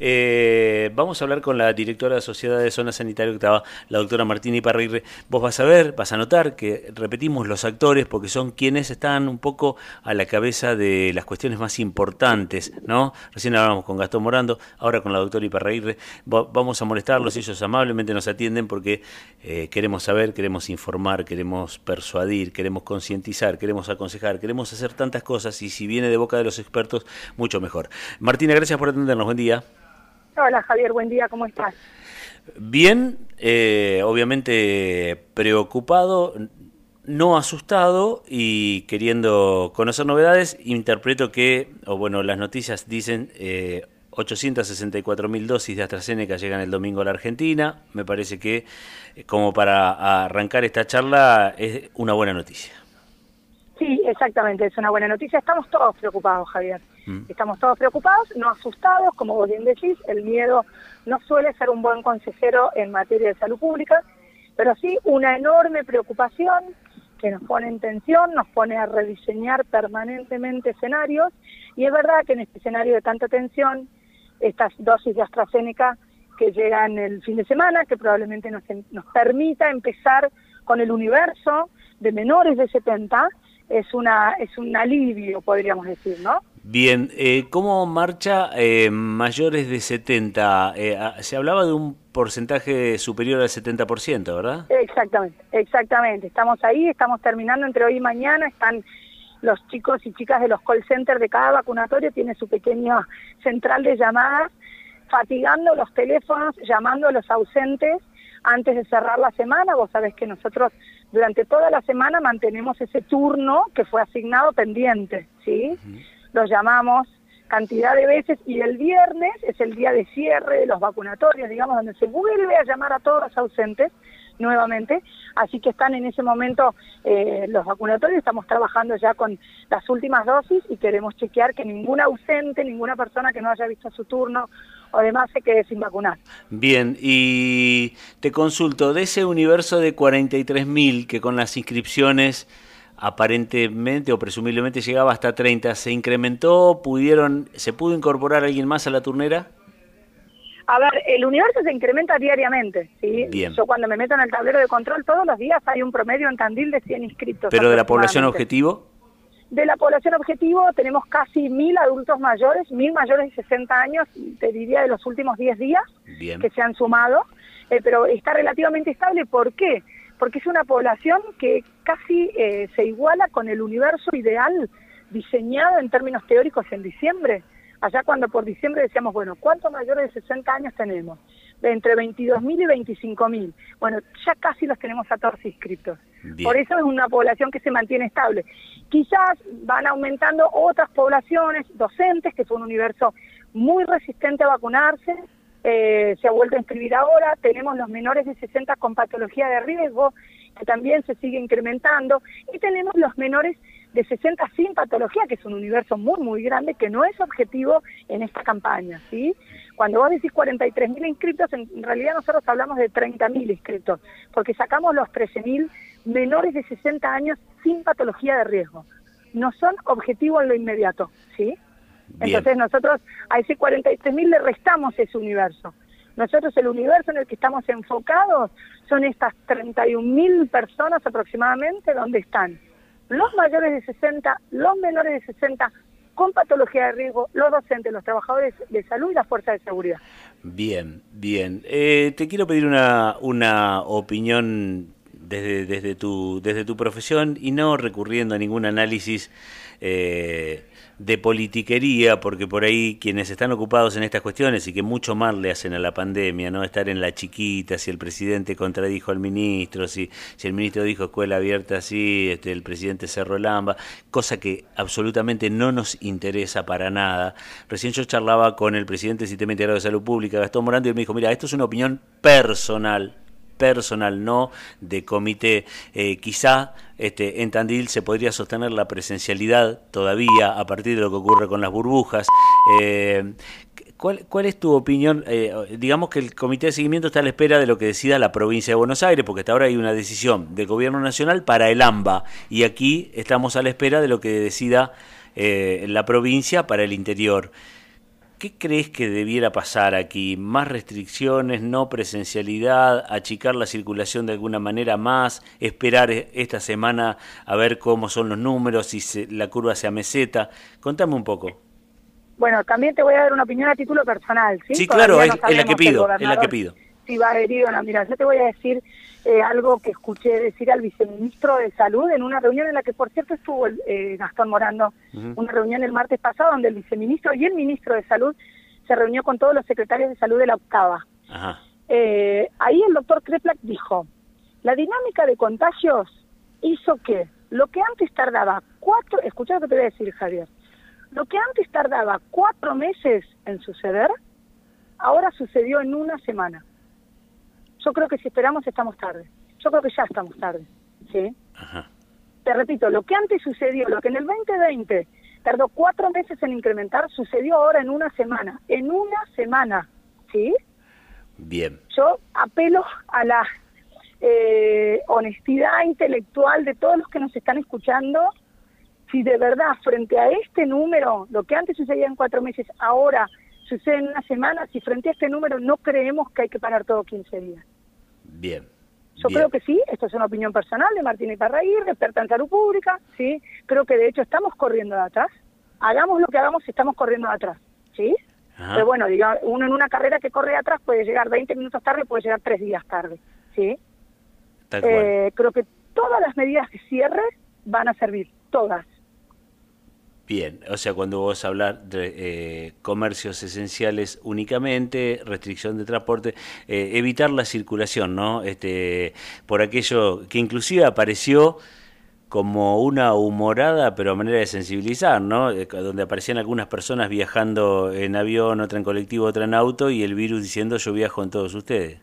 Eh, vamos a hablar con la directora de Sociedad de Zona Sanitaria Octava, la doctora Martina Iparrigre. Vos vas a ver, vas a notar que repetimos los actores porque son quienes están un poco a la cabeza de las cuestiones más importantes, ¿no? Recién hablábamos con Gastón Morando, ahora con la doctora Iparrigre. Vamos a molestarlos, ellos amablemente nos atienden porque eh, queremos saber, queremos informar, queremos persuadir, queremos concientizar, queremos aconsejar, queremos hacer tantas cosas y si viene de boca de los expertos, mucho mejor. Martina, gracias por atendernos. Buen día. Hola Javier, buen día, ¿cómo estás? Bien, eh, obviamente preocupado, no asustado y queriendo conocer novedades, interpreto que, o bueno, las noticias dicen eh, 864 mil dosis de AstraZeneca llegan el domingo a la Argentina. Me parece que como para arrancar esta charla es una buena noticia. Sí, exactamente, es una buena noticia. Estamos todos preocupados, Javier. Mm. Estamos todos preocupados, no asustados, como vos bien decís, el miedo no suele ser un buen consejero en materia de salud pública, pero sí una enorme preocupación que nos pone en tensión, nos pone a rediseñar permanentemente escenarios, y es verdad que en este escenario de tanta tensión, estas dosis de AstraZeneca que llegan el fin de semana, que probablemente nos, nos permita empezar con el universo de menores de 70, es una es un alivio, podríamos decir, ¿no? Bien, eh, ¿cómo marcha eh, mayores de 70? Eh, se hablaba de un porcentaje superior al 70%, ¿verdad? Exactamente, exactamente. Estamos ahí, estamos terminando entre hoy y mañana, están los chicos y chicas de los call centers de cada vacunatorio, tiene su pequeña central de llamadas, fatigando los teléfonos, llamando a los ausentes antes de cerrar la semana. Vos sabés que nosotros durante toda la semana mantenemos ese turno que fue asignado pendiente, ¿sí? Los llamamos cantidad de veces y el viernes es el día de cierre de los vacunatorios, digamos, donde se vuelve a llamar a todos los ausentes nuevamente, así que están en ese momento eh, los vacunatorios, estamos trabajando ya con las últimas dosis y queremos chequear que ningún ausente, ninguna persona que no haya visto su turno o demás se quede sin vacunar. Bien, y te consulto, de ese universo de 43.000 que con las inscripciones aparentemente o presumiblemente llegaba hasta 30, ¿se incrementó? ¿Pudieron, ¿Se pudo incorporar alguien más a la turnera? A ver, el universo se incrementa diariamente, ¿sí? Bien. Yo cuando me meto en el tablero de control todos los días hay un promedio en Tandil de 100 inscritos. ¿Pero de la población objetivo? De la población objetivo tenemos casi mil adultos mayores, mil mayores de 60 años, te diría de los últimos 10 días que se han sumado, eh, pero está relativamente estable. ¿Por qué? Porque es una población que casi eh, se iguala con el universo ideal diseñado en términos teóricos en diciembre. Allá cuando por diciembre decíamos, bueno, ¿cuántos mayores de 60 años tenemos? De entre 22.000 y 25.000. Bueno, ya casi los tenemos a todos inscritos. Por eso es una población que se mantiene estable. Quizás van aumentando otras poblaciones docentes, que son un universo muy resistente a vacunarse, eh, se ha vuelto a inscribir ahora, tenemos los menores de 60 con patología de riesgo, que también se sigue incrementando, y tenemos los menores de 60 sin patología, que es un universo muy, muy grande, que no es objetivo en esta campaña, ¿sí? Cuando vos decís 43.000 inscritos, en realidad nosotros hablamos de 30.000 inscritos, porque sacamos los 13.000 menores de 60 años sin patología de riesgo. No son objetivos en lo inmediato, ¿sí? Entonces nosotros a ese 43.000 le restamos ese universo. Nosotros el universo en el que estamos enfocados son estas 31.000 personas aproximadamente donde están los mayores de 60, los menores de 60 con patología de riesgo, los docentes, los trabajadores de salud y las fuerzas de seguridad. Bien, bien. Eh, te quiero pedir una, una opinión desde, desde, tu, desde tu profesión y no recurriendo a ningún análisis eh, de politiquería, porque por ahí quienes están ocupados en estas cuestiones y que mucho mal le hacen a la pandemia, ¿no? Estar en la chiquita, si el presidente contradijo al ministro, si, si el ministro dijo escuela abierta así, este, el presidente cerró Lamba, cosa que absolutamente no nos interesa para nada. Recién yo charlaba con el presidente del Sistema Integrado de Salud Pública, Gastón Morando, y él me dijo, mira, esto es una opinión personal, personal, no de comité. Eh, quizá este, en Tandil se podría sostener la presencialidad todavía a partir de lo que ocurre con las burbujas. Eh, ¿Cuál, ¿Cuál, es tu opinión? Eh, digamos que el comité de seguimiento está a la espera de lo que decida la provincia de Buenos Aires, porque hasta ahora hay una decisión del gobierno nacional para el AMBA, y aquí estamos a la espera de lo que decida la provincia para el interior. ¿Qué crees que debiera pasar aquí? ¿Más restricciones, no presencialidad, achicar la circulación de alguna manera más, esperar e-, esta semana a ver cómo son los números, si la curva se ameseta? Contame un poco. Bueno, también te voy a dar una opinión a título personal, ¿sí? Sí, claro, es, la que pido, es la que pido. Si va herido, no, mira, yo te voy a decir eh, algo que escuché decir al viceministro de Salud en una reunión en la que, por cierto, estuvo eh, Gastón Morando, una reunión el martes pasado donde el viceministro y el ministro de Salud se reunió con todos los secretarios de salud de la octava. Eh, ahí el doctor Kreplak dijo, la dinámica de contagios hizo que lo que antes tardaba cuatro, escucha lo que te voy a decir Javier, lo que antes tardaba cuatro meses en suceder, ahora sucedió en una semana. Yo creo que si esperamos estamos tarde. Yo creo que ya estamos tarde. ¿sí? Te repito, lo que antes sucedió, lo que en el 2020 tardó cuatro meses en incrementar, sucedió ahora en una semana. En una semana. ¿Sí? Bien. Yo apelo a la eh, honestidad intelectual de todos los que nos están escuchando. Si de verdad, frente a este número, lo que antes sucedía en cuatro meses, ahora sucede en una semana, si frente a este número no creemos que hay que parar todo 15 días. Bien. Yo creo que sí, esto es una opinión personal de Martín Iparraguirre, experta en salud pública, sí. Creo que de hecho estamos corriendo de atrás. Hagamos lo que hagamos, estamos corriendo de atrás, ¿sí? Pero bueno, diga, uno en una carrera que corre de atrás puede llegar 20 minutos tarde, puede llegar 3 días tarde, ¿sí? Eh, creo que todas las medidas de cierre van a servir, todas. Bien, o sea, cuando vos hablar de eh, comercios esenciales únicamente, restricción de transporte, eh, evitar la circulación, ¿no? Este, por aquello que inclusive apareció como una humorada, pero manera de sensibilizar, ¿no? Eh, donde aparecían algunas personas viajando en avión, otra en colectivo, otra en auto, y el virus diciendo yo viajo en todos ustedes.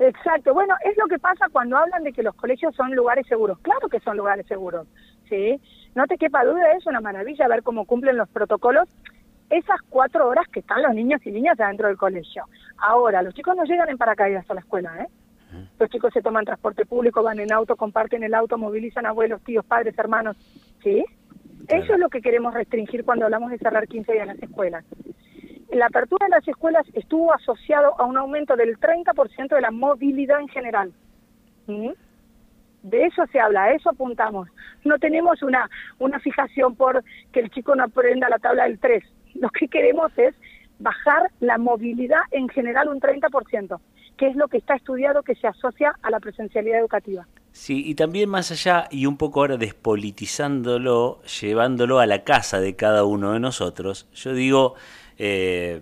Exacto, bueno, es lo que pasa cuando hablan de que los colegios son lugares seguros. Claro que son lugares seguros, ¿sí? no te quepa duda, es una maravilla ver cómo cumplen los protocolos esas cuatro horas que están los niños y niñas adentro del colegio. Ahora, los chicos no llegan en paracaídas a la escuela, ¿eh? Los chicos se toman transporte público, van en auto, comparten el auto, movilizan abuelos, tíos, padres, hermanos, ¿sí? Eso es lo que queremos restringir cuando hablamos de cerrar 15 días las escuelas. La apertura de las escuelas estuvo asociado a un aumento del 30% de la movilidad en general. De eso se habla, a eso apuntamos. No tenemos una, una fijación por que el chico no aprenda la tabla del 3. Lo que queremos es bajar la movilidad en general un 30%, que es lo que está estudiado que se asocia a la presencialidad educativa. Sí, y también más allá, y un poco ahora despolitizándolo, llevándolo a la casa de cada uno de nosotros, yo digo, eh,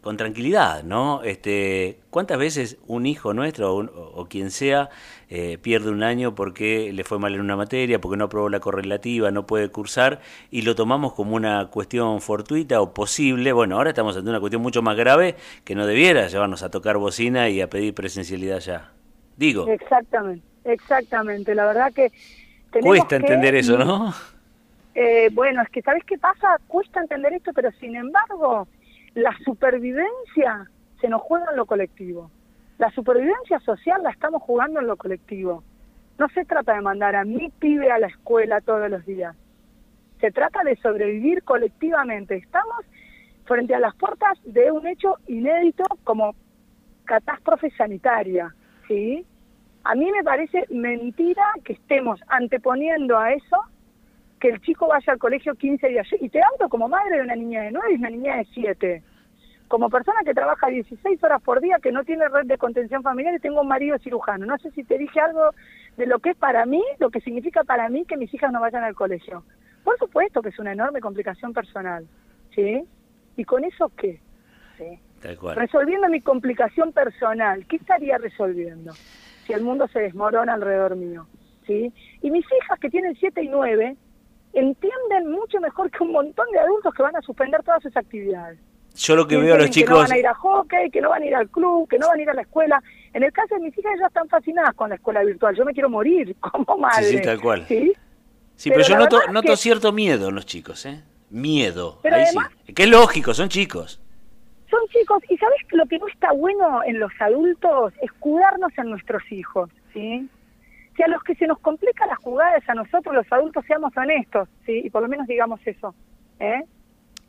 con tranquilidad, ¿no? Este, ¿Cuántas veces un hijo nuestro o, quien sea eh, pierde un año porque le fue mal en una materia, porque no aprobó la correlativa, no puede cursar y lo tomamos como una cuestión fortuita o posible? Bueno, ahora estamos ante una cuestión mucho más grave que no debiera llevarnos a tocar bocina y a pedir presencialidad ya. Digo. Exactamente, exactamente. La verdad que... Cuesta entender eso, ¿no? Eh, bueno, es que ¿sabes qué pasa? Cuesta entender esto, pero sin embargo la supervivencia se nos juega en lo colectivo. La supervivencia social la estamos jugando en lo colectivo. No se trata de mandar a mi pibe a la escuela todos los días. Se trata de sobrevivir colectivamente. Estamos frente a las puertas de un hecho inédito como catástrofe sanitaria, ¿sí? A mí me parece mentira que estemos anteponiendo a eso que el chico vaya al colegio 15 días. Y te hablo como madre de una niña de 9 y una niña de 7. Como persona que trabaja 16 horas por día, que no tiene red de contención familiar y tengo un marido cirujano. No sé si te dije algo de lo que es para mí, lo que significa para mí que mis hijas no vayan al colegio. Por supuesto que es una enorme complicación personal. ¿Sí? ¿Y con eso qué? ¿Sí? Resolviendo mi complicación personal, ¿qué estaría resolviendo si el mundo se desmorona alrededor mío? ¿Sí? Y mis hijas que tienen 7 y 9 entienden mucho mejor que un montón de adultos que van a suspender todas sus actividades. Yo lo que veo a los chicos... Que no van a ir a hockey, que no van a ir al club, que no van a ir a la escuela. En el caso de mis hijas, ellas están fascinadas con la escuela virtual. Yo me quiero morir como madre. Sí, sí tal cual. Sí, pero, yo noto, noto cierto miedo en los chicos, ¿eh? Miedo. Pero Ahí sí. Que es lógico, son chicos. Son chicos, y ¿sabes lo que no está bueno en los adultos? Es cuidarnos en nuestros hijos, ¿sí? Que a los que se nos complica las jugadas a nosotros los adultos seamos honestos, ¿sí? Y por lo menos digamos eso, ¿eh?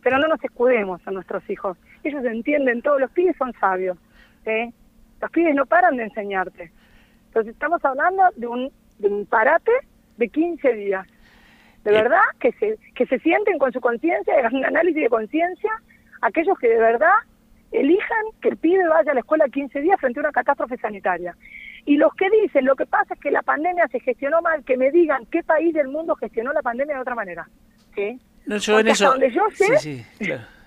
pero no nos escudemos a nuestros hijos. Ellos entienden, todos los pibes son sabios. Los pibes no paran de enseñarte. Entonces estamos hablando de un, de un parate de 15 días. De verdad, que se, que se sienten con su conciencia, hagan un análisis de conciencia, aquellos que de verdad elijan que el pibe vaya a la escuela 15 días frente a una catástrofe sanitaria. Y los que dicen, lo que pasa es que la pandemia se gestionó mal, que me digan qué país del mundo gestionó la pandemia de otra manera. ¿Sí? No, yo en eso... donde yo sé,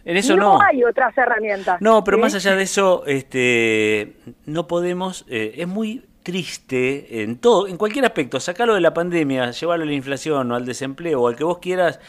En eso no, hay otras herramientas. No, pero más allá de eso, este, no podemos, eh, es muy triste en todo, en cualquier aspecto, sacarlo de la pandemia, llevarlo a la inflación o al desempleo o al que vos quieras,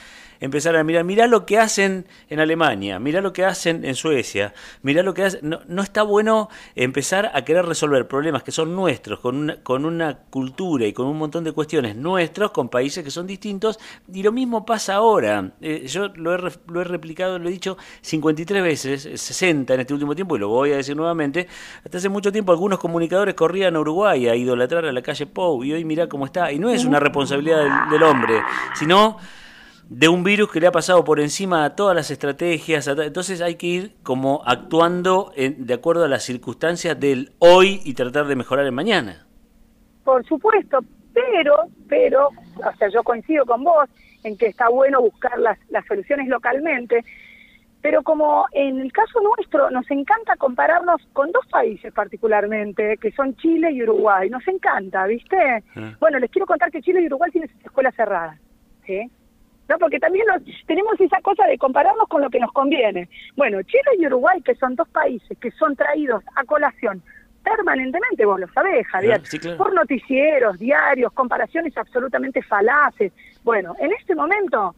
empezar a mirar, mirá lo que hacen en Alemania, mirá lo que hacen en Suecia, mirá lo que hacen... No, no está bueno empezar a querer resolver problemas que son nuestros, con una, con una cultura y con un montón de cuestiones nuestros, con países que son distintos, y lo mismo pasa ahora. Eh, yo lo he, lo he replicado, lo he dicho 53 veces, 60 en este último tiempo, y lo voy a decir nuevamente, hasta hace mucho tiempo algunos comunicadores corrían a Uruguay a idolatrar a la calle Pou, y hoy mirá cómo está, y no es una responsabilidad del hombre, sino de un virus que le ha pasado por encima a todas las estrategias. Entonces hay que ir como actuando de acuerdo a las circunstancias del hoy y tratar de mejorar el mañana. Por supuesto, pero, pero, o sea, yo coincido con vos en que está bueno buscar las, las soluciones localmente, pero como en el caso nuestro nos encanta compararnos con dos países particularmente, que son Chile y Uruguay, nos encanta, ¿viste? Ah. Bueno, les quiero contar que Chile y Uruguay tienen sus escuelas cerradas, ¿sí? ¿No? Porque también tenemos esa cosa de compararnos con lo que nos conviene. Bueno, Chile y Uruguay, que son dos países que son traídos a colación permanentemente, vos lo sabés, Javier, por noticieros, diarios, comparaciones absolutamente falaces. Bueno, en este momento,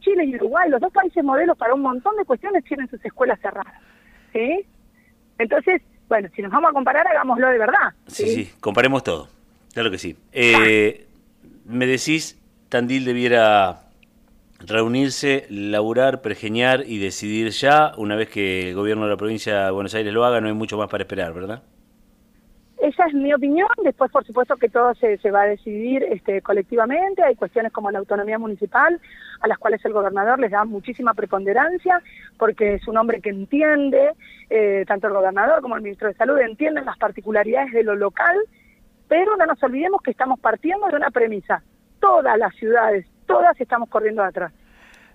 Chile y Uruguay, los dos países modelos para un montón de cuestiones, tienen sus escuelas cerradas. ¿Sí? Entonces, bueno, si nos vamos a comparar, hagámoslo de verdad. Sí, sí, comparemos todo. Claro que sí. Eh, me decís, Tandil debiera reunirse, laburar, pergeñar y decidir ya, una vez que el gobierno de la provincia de Buenos Aires lo haga, no hay mucho más para esperar, ¿verdad? Esa es mi opinión, después por supuesto que todo se, se va a decidir este, colectivamente, hay cuestiones como la autonomía municipal, a las cuales el gobernador les da muchísima preponderancia, porque es un hombre que entiende, eh, tanto el gobernador como el ministro de Salud entienden las particularidades de lo local, pero no nos olvidemos que estamos partiendo de una premisa, todas las ciudades, todas estamos corriendo atrás.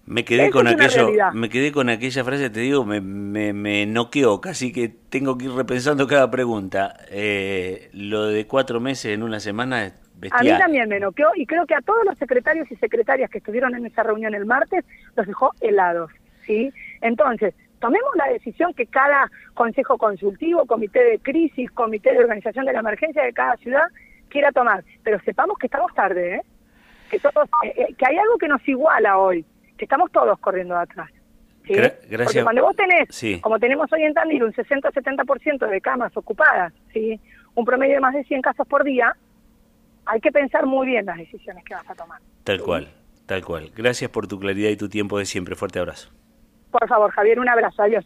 Me quedé con aquello, me quedé con aquella frase, te digo, me, me, me, noqueó, casi que tengo que ir repensando cada pregunta. Eh, lo de cuatro meses en una semana es bestial. A mí también me noqueó y creo que a todos los secretarios y secretarias que estuvieron en esa reunión el martes los dejó helados, ¿sí? Entonces, tomemos la decisión que cada consejo consultivo, comité de crisis, comité de organización de la emergencia de cada ciudad quiera tomar, pero sepamos que estamos tarde, ¿eh? Que, todos, eh, eh, que hay algo que nos iguala hoy, que estamos todos corriendo atrás. ¿sí? gracias. Porque cuando vos tenés, como tenemos hoy en Tandil, un 60-70% de camas ocupadas, ¿sí? un promedio de más de 100 casos por día, hay que pensar muy bien las decisiones que vas a tomar. Tal cual, tal cual. Gracias por tu claridad y tu tiempo de siempre. Fuerte abrazo. Por favor, Javier, un abrazo. Adiós.